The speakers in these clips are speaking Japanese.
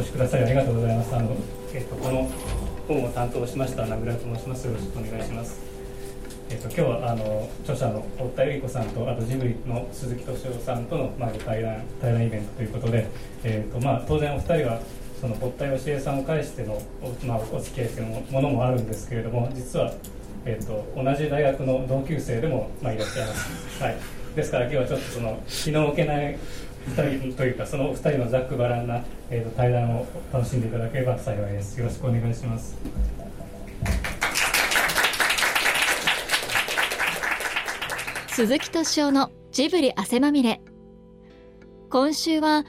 お越しくださりありがとうございます。あの、えっと、この本を担当しました名倉と申します。よろしくお願いします。えっと、今日はあの著者の堀田由里子さんとあとジブリの鈴木敏夫さんとの、まあ、対談対談イベントということで、えっとまあ、当然お二人はその堀田芳恵さんを介してのお,、まあ、お付き合いというものもあるんですけれども実は、えっと、同じ大学の同級生でも、まあ、いらっしゃいます、はい、ですから今日はちょっとその気の置けない2人というかその2人のざっくばらんな、えーと、対談を楽しんでいただければ幸いです。よろしくお願いします。鈴木敏夫のジブリ汗まみれ。今週は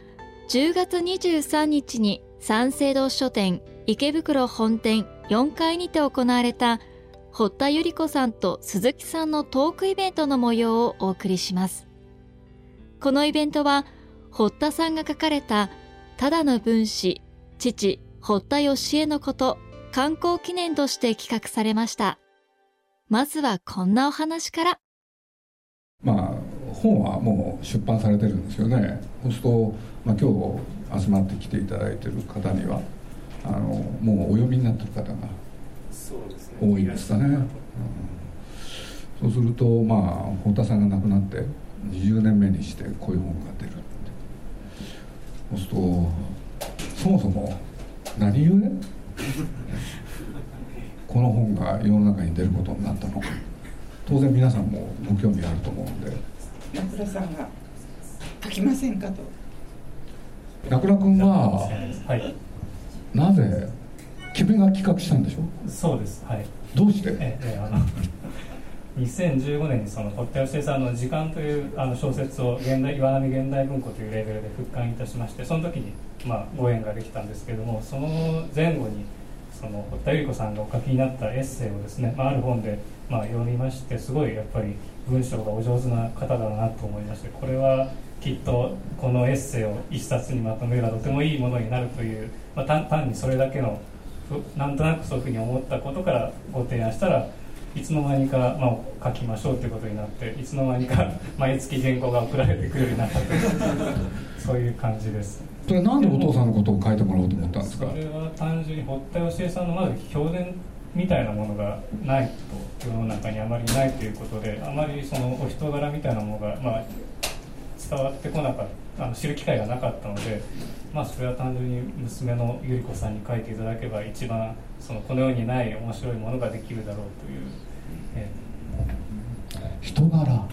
10月23日に三省堂書店池袋本店4階にて行われた堀田由里子さんと鈴木さんのトークイベントの模様をお送りします。このイベントは堀田さんが書かれたただの分子父堀田義恵のこと観光記念として企画されました。まずはこんなお話から。まあ本はもう出版されてるんですよね。そうすると、まあ、今日集まってきていただいてる方にはあのもうお読みになってる方が多いですかね、うん、そうするとまあ堀田さんが亡くなって20年目にしてこういう本が出るそうするとそもそも何故？この本が世の中に出ることになったのか。当然皆さんもご興味あると思うんで。名倉さんが書きませんかと。名倉君は、はい、なぜ君が企画したんでしょ？そうです。はい。どうして？ええあの2015年にその堀田芳恵さんの「時間」というあの小説を現代岩波現代文庫というレベルで復刊いたしましてその時に、まあ、ご縁ができたんですけどもその前後にその堀田由里子さんがお書きになったエッセイをですね、まあ、ある本で、まあ、読みましてすごいやっぱり文章がお上手な方だなと思いましてこれはきっとこのエッセイを一冊にまとめればとてもいいものになるという、まあ、単にそれだけのなんとなくそういうふうに思ったことからご提案したらいつの間にか、まあ、書きましょうということになっていつの間にか毎月原稿が送られてくるようになったという そういう感じです。それなんでお父さんのことを書いてもらおうと思ったんですか？それは単純に堀田芳恵さんのまず評伝みたいなものがないと世の中にあまりないということであまりそのお人柄みたいなものが、まあ、伝わってこなかったあの知る機会がなかったので、まあ、それは単純に娘の百合子さんに書いていただけば一番そのこの世にない面白いものができるだろうという、えー、人柄。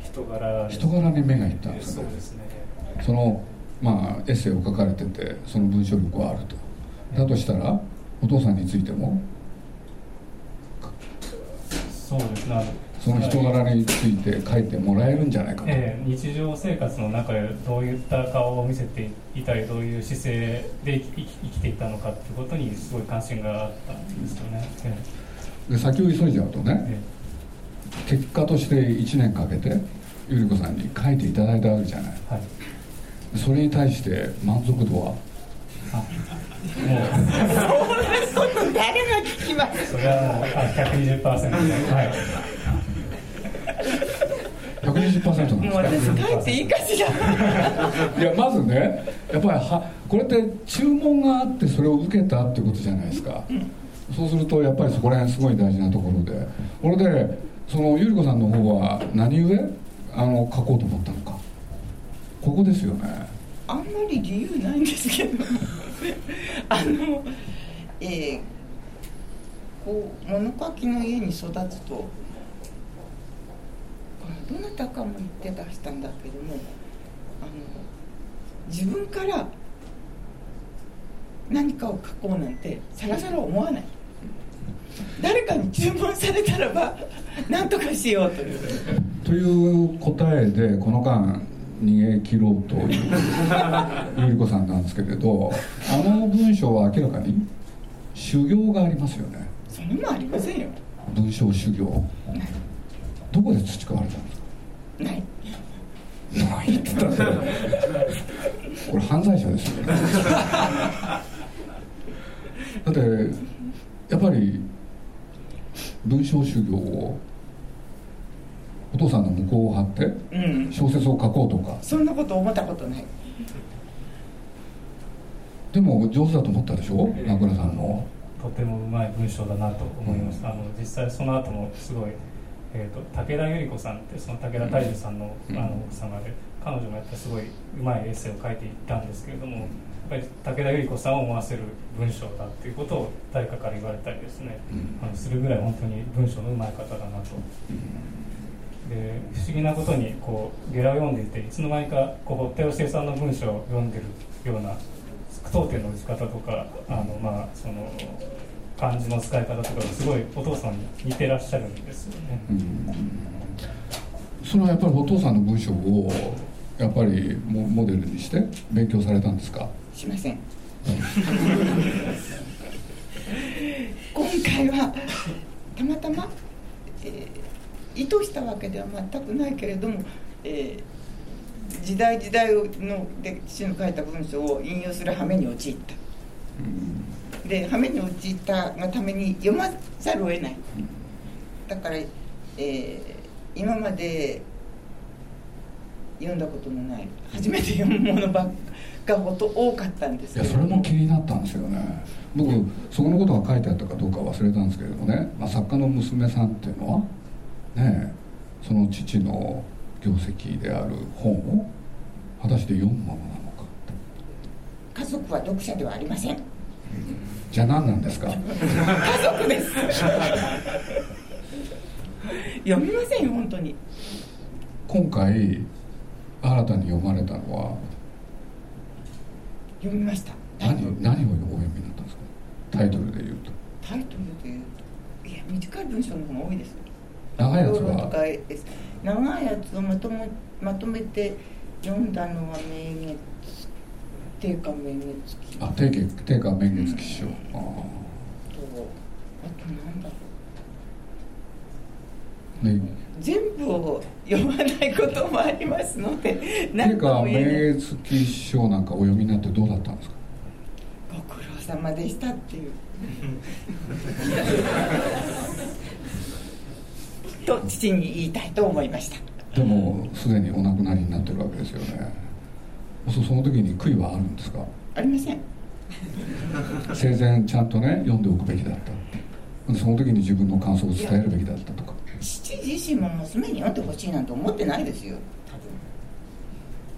人柄。人柄に目がいったんですね。そうですね。そのまあエッセイを書かれててその文章力はあると。だとしたらお父さんについても？そうですねその人柄について書いてもらえるんじゃないかと、えー、日常生活の中でどういった顔を見せていたりどういう姿勢で生き生きていたのかっていうことにすごい関心があったんですよね、えー、で先を急いじゃうとね、えー、結果として1年かけてゆり子さんに書いていただいたわけじゃない、はい、それに対して満足度は？あ もう。そんなこと誰が聞きますそれはもう120%はい120%なんですか？もう私帰っていいかしらいやまずねやっぱりはこれって注文があってそれを受けたってことじゃないですか、うん、そうするとやっぱりそこら辺すごい大事なところで。これでそのゆり子さんの方は何故あの書こうと思ったのか。ここですよね。あんまり理由ないんですけどあのえー、こう物書きの家に育つとどなたかも言って出したんだけどもあの自分から何かを書こうなんてさらさら思わない。誰かに注文されたらば何とかしようという。という答えでこの間逃げ切ろうというゆり子さんなんですけれどあの文章は明らかに修行がありますよね。それもありませんよ。文章修行どこで培われたんですかない。ないって言ったって。これ犯罪者ですよね。だってやっぱり文章修行をお父さんの向こうを張って小説を書こうとか、そんなこと思ったことない。でも上手だと思ったでしょ？名倉さんもとてもうまい文章だなと思いました、うん、あの実際その後もすごい、えーと、武田百合子さんってその武田大樹さんの,、あの奥様で彼女もやっぱりすごいうまいエッセイを書いていったんですけれどもやっぱり武田百合子さんを思わせる文章だっていうことを誰かから言われたりですね、あのするぐらい本当に文章のうまい方だなと。で不思議なことにこうゲラを読んでいていつの間にかこう堀田芳恵さんの文章を読んでるような句読点の打ち方とかあのまあその漢字の使い方とかすごいお父さんに似てらっしゃるんですよね。そのやっぱりお父さんの文章をやっぱりモモデルにして勉強されたんですか？しません。今回はたまたま、えー、意図したわけでは全くないけれども、えー時代時代ので父の書いた文章を引用する羽目に陥った、うん、で羽目に陥ったがために読まざるを得ない、うん、だから、えー、今まで読んだことのない初めて読むものばっがほと多かったんですいやそれも気になったんですよね。僕そこのことが書いてあったかどうか忘れたんですけれどもね、まあ、作家の娘さんっていうのはねその父の業績である本を果たして読むものなのか家族は読者ではありませんじゃあ何なんですか？家族です。読みませんよ本当に。今回新たに読まれたのは？読みました。何何をお読みになったんですか？タイトルで言うと。タイトルで言うといや短い文章の方が多いです。長いやつは？長いやつをまとめまとめて読んだのは明月定価明月記あ定価定価明月記書、うん、あとあとなんだろう、ね、全部を読まないこともありますので 定価明月記書なんかお読みになってどうだったんですか？ご苦労様でしたっていう。と父に言いたいと思いました。でもすでにお亡くなりになってるわけですよねその時に悔いはあるんですか？ありません。生前ちゃんとね読んでおくべきだったその時に自分の感想を伝えるべきだったとか。父自身も娘に読んでほしいなんて思ってないですよ。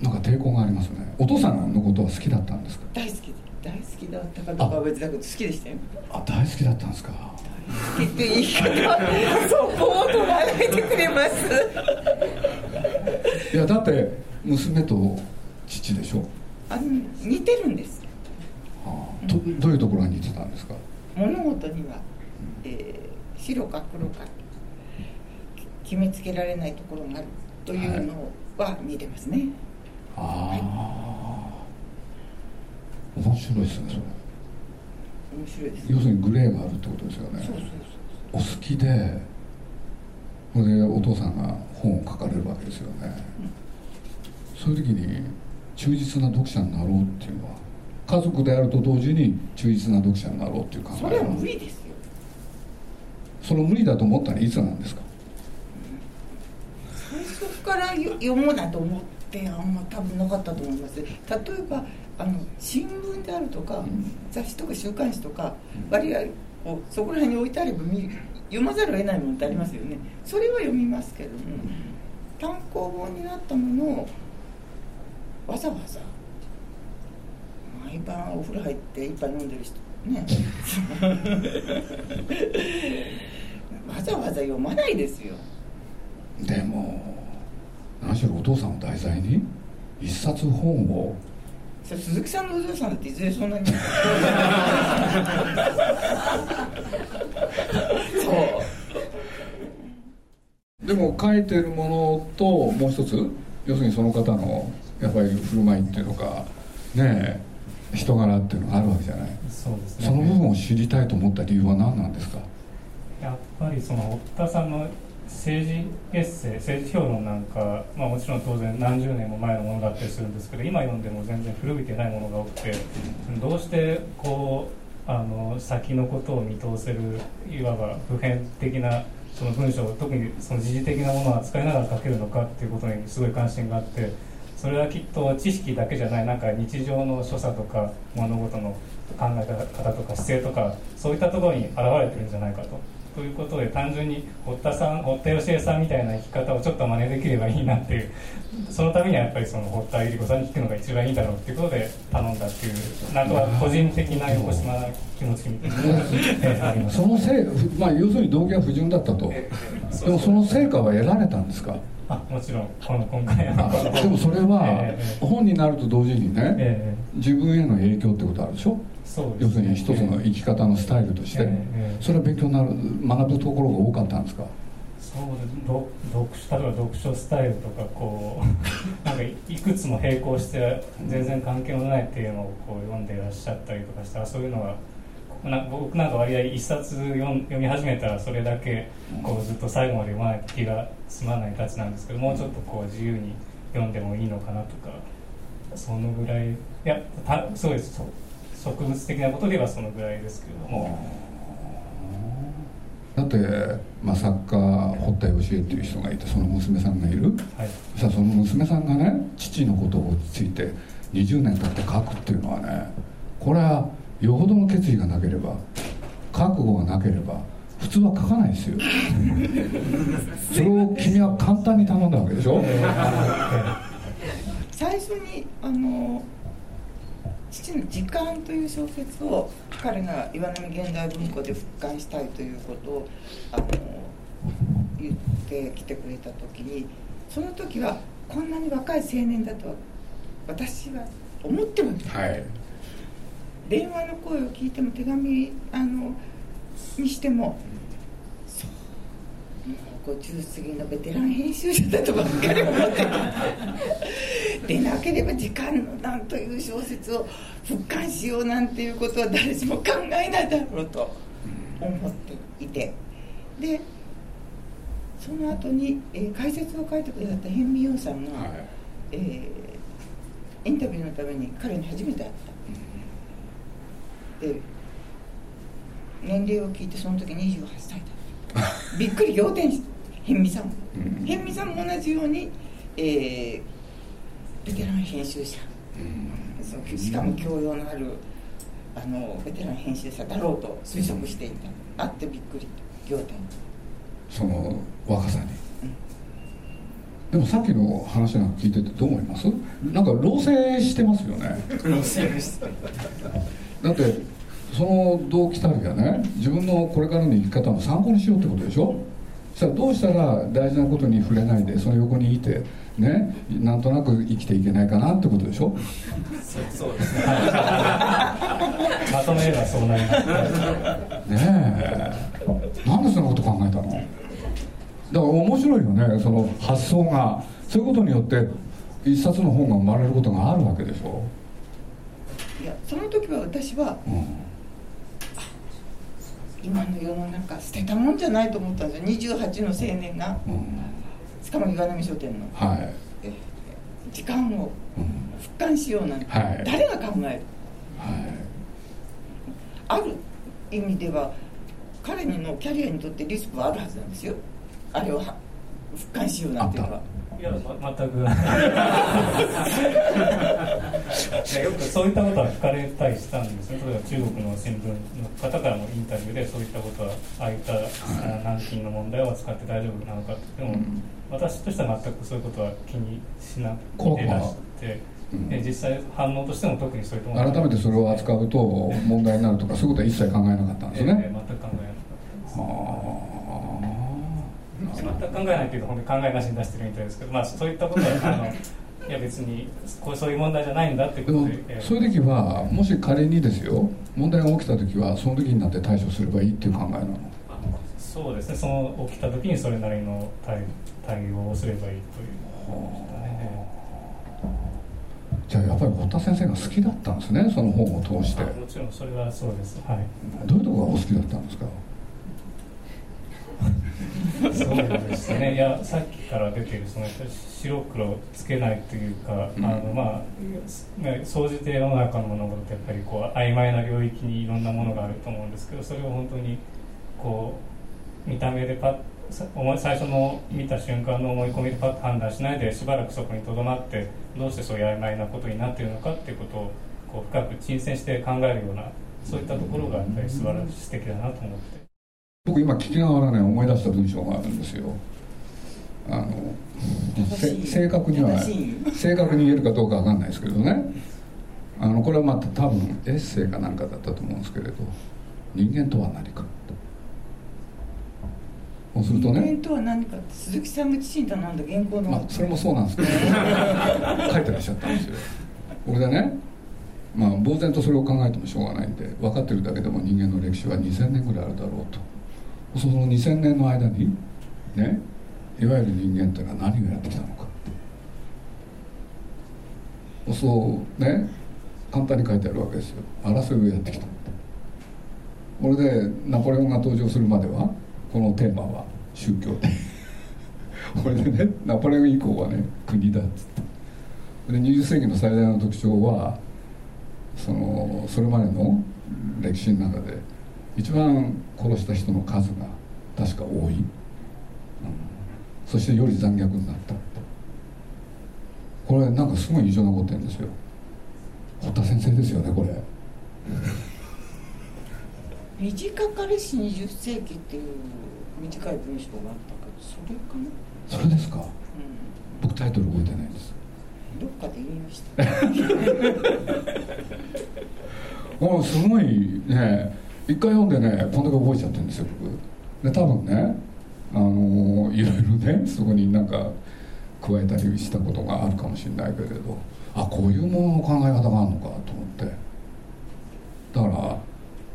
なんか抵抗がありますね。お父さんのことは好きだったんですか？大好き。大好きだったかどうかは別だけど好きでしたよ。あ大好きだったんですか？って言い方。そこを捉えてくれます。いやだって娘と父でしょ？あ似てるんです、はあ、どどういうところが似てたんですか？物事には、えー、白か黒か決めつけられないところがあるというのは似てますね、はい、ああ、はい、面白いですねそれ。面白いです。要するにグレーがあるってことですよね。そうそうそうお好きでそれでお父さんが本を書かれるわけですよね、うん、そういう時に忠実な読者になろうっていうのは家族であると同時に忠実な読者になろうっていう考えそれは無理ですよその無理だと思ったのはいつなんですか？最初から読もうなと思ってあんま多分なかったと思います。例えばあの新聞であるとか、うん、雑誌とか週刊誌とか、割合こうそこら辺に置いてあれば見読まざるを得ないものってありますよね。それは読みますけども、単行本になったものをわざわざ毎晩お風呂入って一杯飲んでる人ね。わざわざ読まないですよ。でも何しろお父さんを題材に一冊本を。鈴木さんのお嬢さんだっていずれそんなに。そう。でも書いてるものともう一つ？要するにその方のやっぱり振る舞いっていうのかね人柄っていうのがあるわけじゃない。そうですね。その部分を知りたいと思った理由は何なんですか？やっぱりその堀田さんの政治エッセイ政治評論なんか、まあ、もちろん当然何十年も前のものだったりするんですけど今読んでも全然古びてないものが多くてどうしてこうあの先のことを見通せるいわば普遍的なその文章特にその時事的なものを扱いながら書けるのかっていうことにすごい関心があってそれはきっと知識だけじゃないなんか日常の所作とか物事の考え方とか姿勢とかそういったところに現れてるんじゃないかと。ということで単純に堀田さん堀田芳恵さんみたいな生き方をちょっと真似できればいいなっていう。そのためにはやっぱりその堀田百合子さんに聞くのが一番いいだろうっていうことで頼んだっていうなんとは個人的な横島な気持ちみたいなそのせい、まあ、要するに動機は不純だったと。でもその成果は得られたんですか？あもちろんこの今回あは。でもそれはええ本になると同時にねえ自分への影響ってことあるでしょ？えそうです要するに一つの生き方のスタイルとして。ええそれは勉強になる学ぶところが多かったんですか？そうです。ど読書例えば読書スタイルとかこう なんかいいくつも並行して全然関係のないテーマをこう読んでいらっしゃったりとかしたらそういうのがな僕なんか割合一冊読ん読み始めたらそれだけこうずっと最後まで読まないと気が済まないたちなんですけどもうちょっとこう自由に読んでもいいのかなとかそのぐらい。いやたそうです。植物的なことで言えばそのぐらいですけれども。だって、まあ、作家堀田芳恵っていう人がいてその娘さんがいる。はい。そしたらその娘さんがね父のことについて20年経って書くっていうのはねこれはよほどの決意がなければ覚悟がなければ普通は書かないですよ。それを君は簡単に頼んだわけでしょ？最初にあの父の「時間」という小説を彼が岩波現代文庫で復刊したいということをあの言ってきてくれた時にその時はこんなに若い青年だとは私は思ってもいないはい電話の声を聞いても手紙あのにしてもそうもう50過ぎのベテラン編集者だとばっかり思ってたでなければ「時間のなん」という小説を復刊しようなんていうことは誰しも考えないだろうと思っていて。でその後に、えー解説を書いてくれた辺見洋さんが、はい。えーインタビューのために彼に初めて会ったで年齢を聞いてその時28歳だ。っ たびっくり仰天して辺見さんも。うん。辺見さんも同じように、えーベテラン編集者。そうしかも教養のあるあのベテラン編集者だろうと推測していた。会ってびっくり仰天。その若さに、でもさっきの話なんか聞いててどう思います？なんか老成してますよねだってその動機たるやね自分のこれからの生き方の参考にしようってことでしょ？そしたらどうしたら大事なことに触れないでその横にいてねなんとなく生きていけないかなってことでしょ？そうですね。まとめればそうなります。ねえ。なんでそんなこと考えたの？だから面白いよねその発想が。そういうことによって一冊の本が生まれることがあるわけでしょ、いやその時は私はうん、今の世の中捨てたもんじゃないと思ったんですよ。28の青年が。うん。しかも岩波書店の。はい、え時間をうん。復刊しようなんて、はい。誰が考える？はい。ある意味では彼のキャリアにとってリスクはあるはずなんですよ。あれをは復刊しようなんていうのは。いや、ま、全く。よくそういったことは聞かれたりしたんですね。例えば中国の新聞の方からもインタビューでそういったことは、ああいったあ軟禁の問題を扱って大丈夫なのかって。でも、うん私としては全くそういうことは気にしな怖くてらして、うんで実際反応としても特にそういったもの改めてそれを扱うと問題になるとかそういうことは一切考えなかったんですええね、全く考えなかったです。は全く考えないというと本当に考えなしに出してるみたいですけど、まあ、そういったことはあのいや別にこうそういう問題じゃないんだってことで、えーそういう時はもし仮にですよ問題が起きた時はその時になって対処すればいいっていう考えなの？そうですね。その起きた時にそれなりの対対応をすればいいというね。じゃあやっぱり堀田先生が好きだったんですねその本を通して。あもちろんそれはそうです。はい。どういうところがお好きだったんですか？そうですね。いやさっきから出ているその白黒つけないというか、うん。あのまあね総じて世の中の物事ってやっぱりこう曖昧な領域にいろんなものがあると思うんですけどそれを本当にこう見た目でパッ最初の見た瞬間の思い込みでパッと判断しないでしばらくそこにとどまってどうしてそういう曖昧なことになっているのかっていうことをこう深く沈潜して考えるようなそういったところがやっぱり素晴らしい素敵だなと思って僕今聞きながらね思い出した文章があるんですよ。あの正確には正確に言えるかどうか分かんないですけどね。あのこれはまた多分エッセイかなんかだったと思うんですけれど人間とは何かそうするとね。人間とは何かって鈴木さんが自身頼んだ原稿の、まあ、それもそうなんですけど 書いてらっしゃったんですよ。これでねまあ呆然とそれを考えてもしょうがないんで分かってるだけでも人間の歴史は2000年ぐらいあるだろうとその2000年の間にねいわゆる人間というのは何をやってきたのか。そうね簡単に書いてあるわけですよ。争いをやってきた。これでナポレオンが登場するまではこのテーマは宗教。で これでねナポレオン以降はね国だっつって。で20世紀の最大の特徴はそのそれまでの歴史の中で一番殺した人の数が確か多い、うん、そしてより残虐になったこれなんかすごい印象残ってるんですよ。堀田先生ですよねこれ。短かれし20世紀っていう短い文章があったけどそれかな？それですか、うん、僕タイトル覚えてないです。どっかで言いました。もうすごいね一回読んでねこんだけ覚えちゃってるんですよ僕。で多分ねあのいろいろねそこになんか加えたりしたことがあるかもしれないけれどあこういうものの考え方があるのかと思って。だか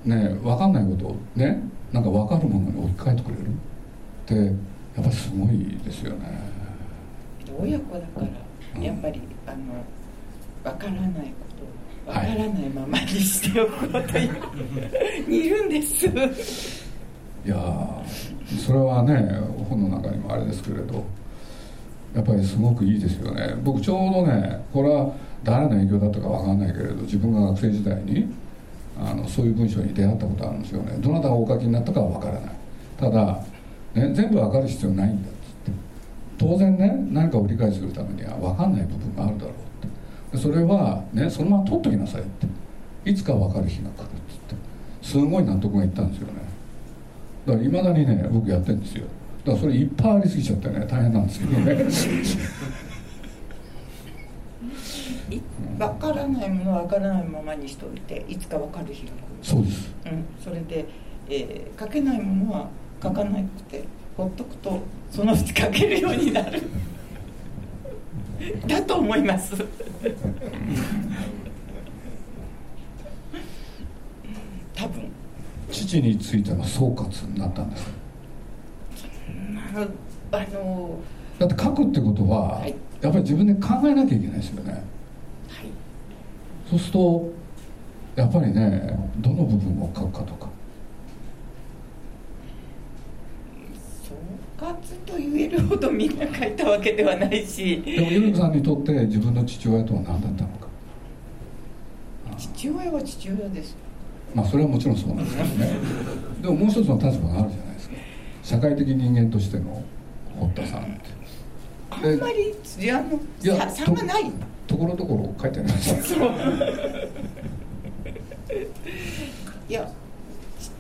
らね分かんないことをねなんか分かるものに置き換えてくれる。ってやっぱすごいですよね。親子だからやっぱり、あの分からないこと分からないままにしておこうという、い、いるんですいやそれはね本の中にもあれですけれどやっぱりすごくいいですよね。僕ちょうどねこれは誰の影響だったか分かんないけれど自分が学生時代にあのそういう文章に出会ったことあるんですよね。どなたがお書きになったかは分からない。ただ、ね、全部分かる必要ないんだっつって。当然ね何かを理解するためには分かんない部分があるだろう。それはねそのまま取っときなさいって。いつか分かる日が来るっつって。すごい納得がいったんですよね。だからいまだにね僕やってるんですよ。だからそれいっぱいありすぎちゃってね大変なんですけどね 分からないものは分からないままにしておいていつか分かる日が来る。そうです、うん、それで、えー、書けないものは書かなくてほっとくとそのうち書けるようになる だと思います。多分。父についての総括になったんですか？あのだって書くってことは、はい、やっぱり自分で考えなきゃいけないですよね、はい、そうするとやっぱりねどの部分を書くかとか総括と言えるほどみんな書いたわけではないし。でもゆるさんにとって自分の父親とは何だったのか？父親は父親です。まあそれはもちろんそうなんですけどね。でももう一つの立場があるじゃない社会的人間としての堀田さんって。あんまりいあのいや差がない。ところどころ書いてないですいや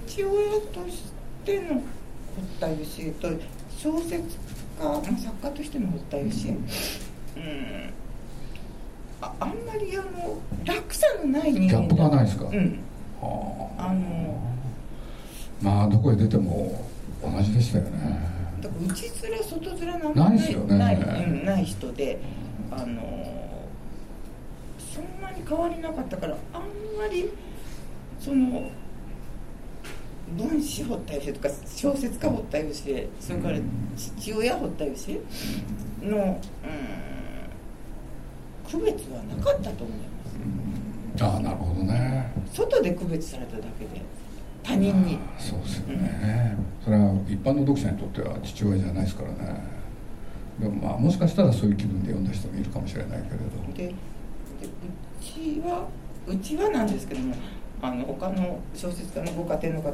父親としての堀田芳恵と小説家作家としての堀田芳恵うん。ああんまりあの落差のない人間ギャップがないですか、うん、はああのまあどこへ出ても同じでしたよね。だから内面外面なんないですよね。ない,、うん、ない人であのそんなに変わりなかったからあんまりその分子掘ったりしてとか小説家掘ったりしてそれから父親掘ったりしての、うん、区別はなかったと思います、ああなるほどね。外で区別されただけで他人に。そうですよね、うん、それは一般の読者にとっては父親じゃないですからね。でもまあもしかしたらそういう気分で読んだ人もいるかもしれないけれど。でうちはうちはなんですけどもあの他の小説家のご家庭の方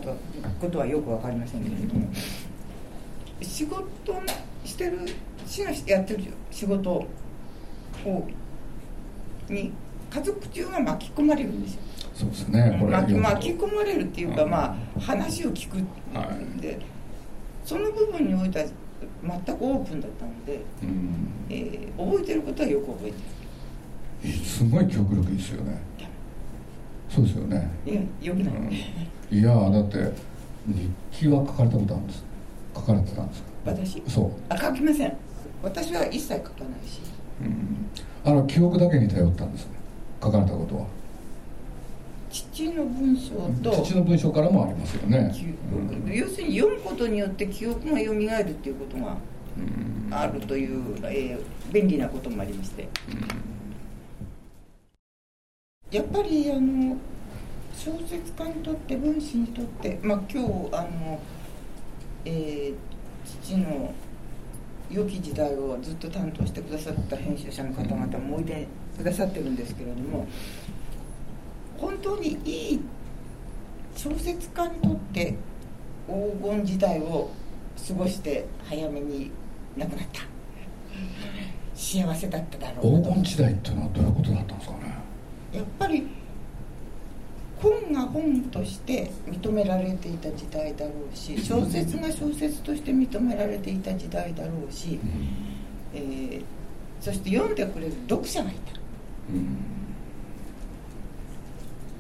ことはよく分かりませんけれども仕事してる市がやってる仕事をに家族中が巻き込まれるんですよ。そうですねこれ。巻き巻き込まれるっていうか、まあ話を聞くんで、はい、その部分においては全くオープンだったので、うん、えー、覚えてることはよく覚えてる。すごい記憶力いいですよねそうですよね。いやよくない、うん、いやだって日記は書かれたことあるんです。書かれてたんです。か私？そう。あ書きません。私は一切書かないし、うん、あの記憶だけに頼ったんですね。書かれたことは。父の文章と父の文章からもありますよね、うん、要するに読むことによって記憶が蘇るっていうことがあるという、えー、便利なこともありまして、やっぱりあの小説家にとって文史にとってまあ今日あの、えー、父の良き時代をずっと担当してくださった編集者の方々もおいでくださってるんですけれども本当にいい小説家にとって黄金時代を過ごして早めに亡くなった。幸せだっただろう黄金時代っていうのはどういうことだったんですか？やっぱり本が本として認められていた時代だろうし小説が小説として認められていた時代だろうし、えー、そして読んでくれる読者がいた、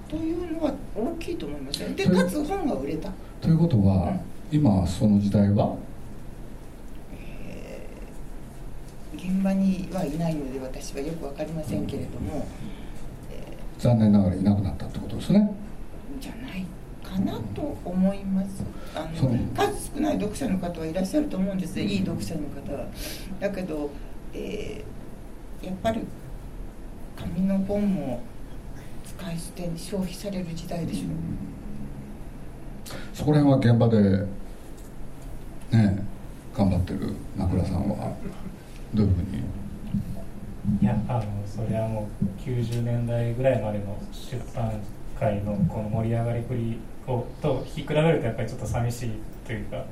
というのは大きいと思いますねでかつ本が売れた。ということは、うん、今その時代は、えー、現場にはいないので私はよく分かりませんけれども、残念ながらいなくなったってことですね。じゃないかなと思います。あの数少ない読者の方はいらっしゃると思うんですいい読者の方は。だけど、えー、やっぱり紙の本も使い捨てに消費される時代でしょ。う、そこら辺は現場でね頑張ってる名倉さんはどういうふうにいやあのそれはもう90年代ぐらいまでの出版界のこの盛り上がりぶりをと引き比べるとやっぱりちょっと寂しいというか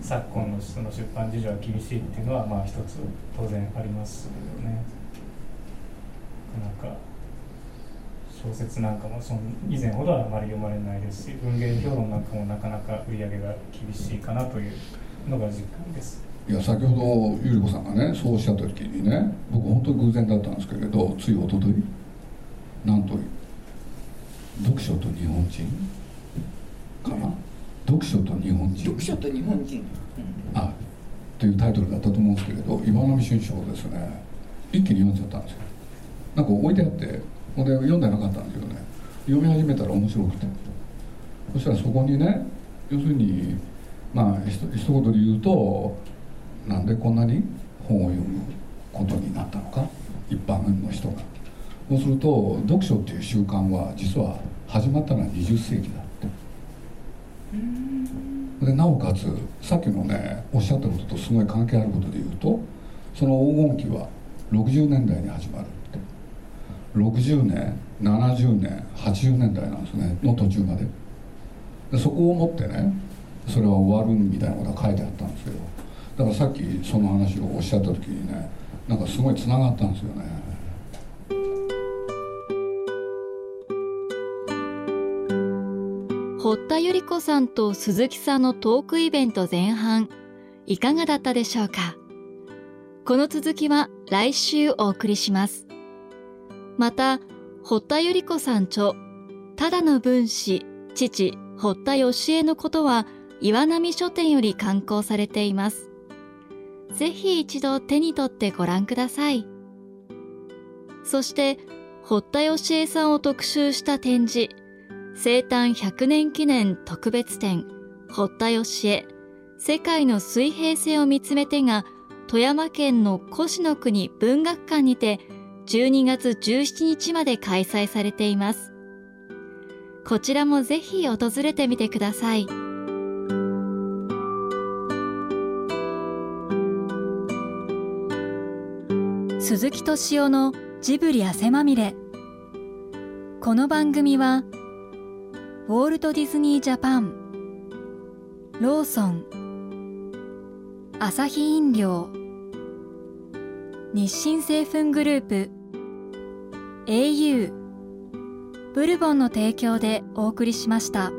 昨今のその出版事情は厳しいっていうのはまあ一つ当然ありますよね。なんか小説なんかもその以前ほどはあまり読まれないですし文芸評論なんかもなかなか売り上げが厳しいかなというのが実感です。いや先ほどゆり子さんがねそうおっしゃった時にね僕本当に偶然だったんですけれどついおとといなんと読書と日本人かな？読書と日本人。読書と日本人、うん、あというタイトルだったと思うんですけれど岩波春書をですね。一気に読んじゃったんですよ。なんか置いてあってほんで読んでなかったんですけどね。読み始めたら面白くて。そしたらそこにね要するにまあひと一言で言うとなんでこんなに本を読むことになったのか？一般の人が。そうすると読書っていう習慣は実は始まったのは20世紀だって。でなおかつさっきのねおっしゃったこととすごい関係あることで言うとその黄金期は60年代に始まるって。60年70年80年代なんですねの途中まで。でそこをもってねそれは終わるみたいなことが書いてあったんですけどだからさっきその話をおっしゃった時にねなんかすごいつながったんですよね。堀田百合子さんと鈴木さんのトークイベント前半いかがだったでしょうか？この続きは来週お送りします。また堀田百合子さん著ただの分子父堀田義恵のことは岩波書店より刊行されています。ぜひ一度手に取ってご覧ください。そして、堀田義恵さんを特集した展示、生誕100年記念特別展、堀田義恵、世界の水平線を見つめてが、富山県の越の国文学館にて、12月17日まで開催されています。こちらもぜひ訪れてみてください。鈴木敏夫のジブリ汗まみれこの番組はウォールト・ディズニー・ジャパンローソンアサヒ飲料日清製粉グループ au ブルボンの提供でお送りしました。